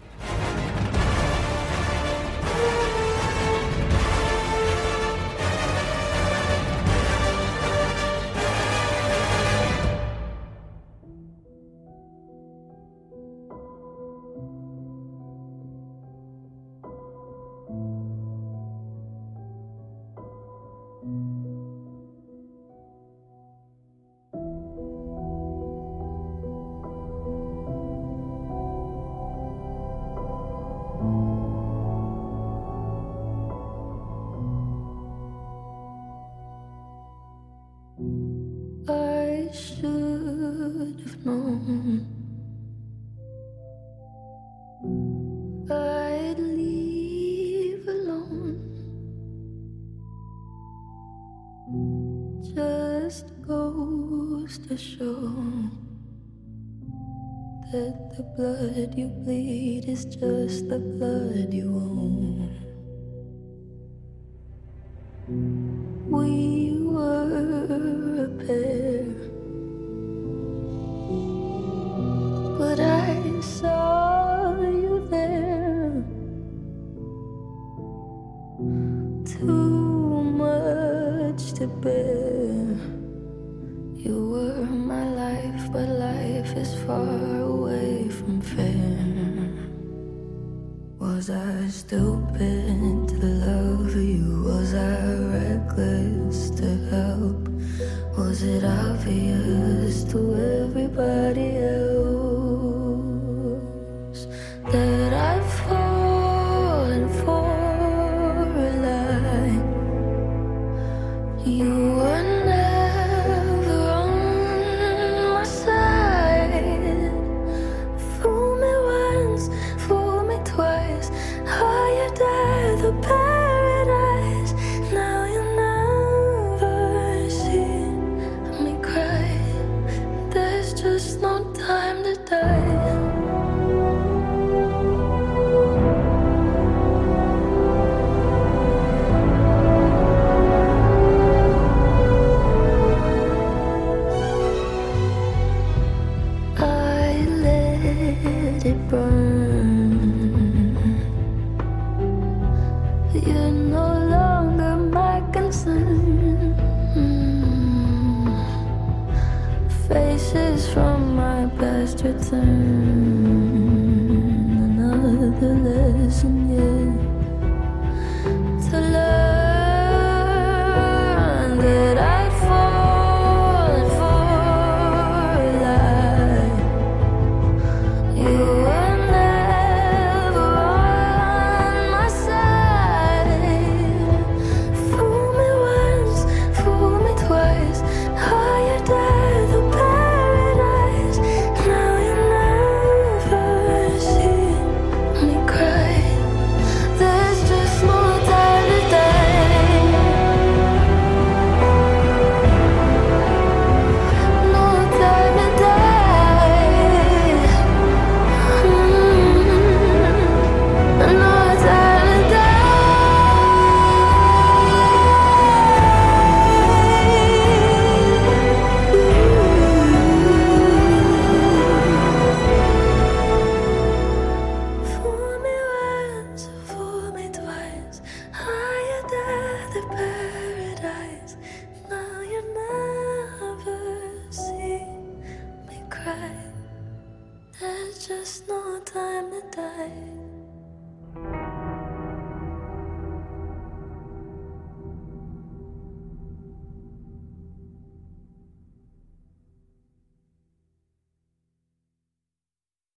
just goes to show that the blood you bleed is just the blood you own. faces from my past return.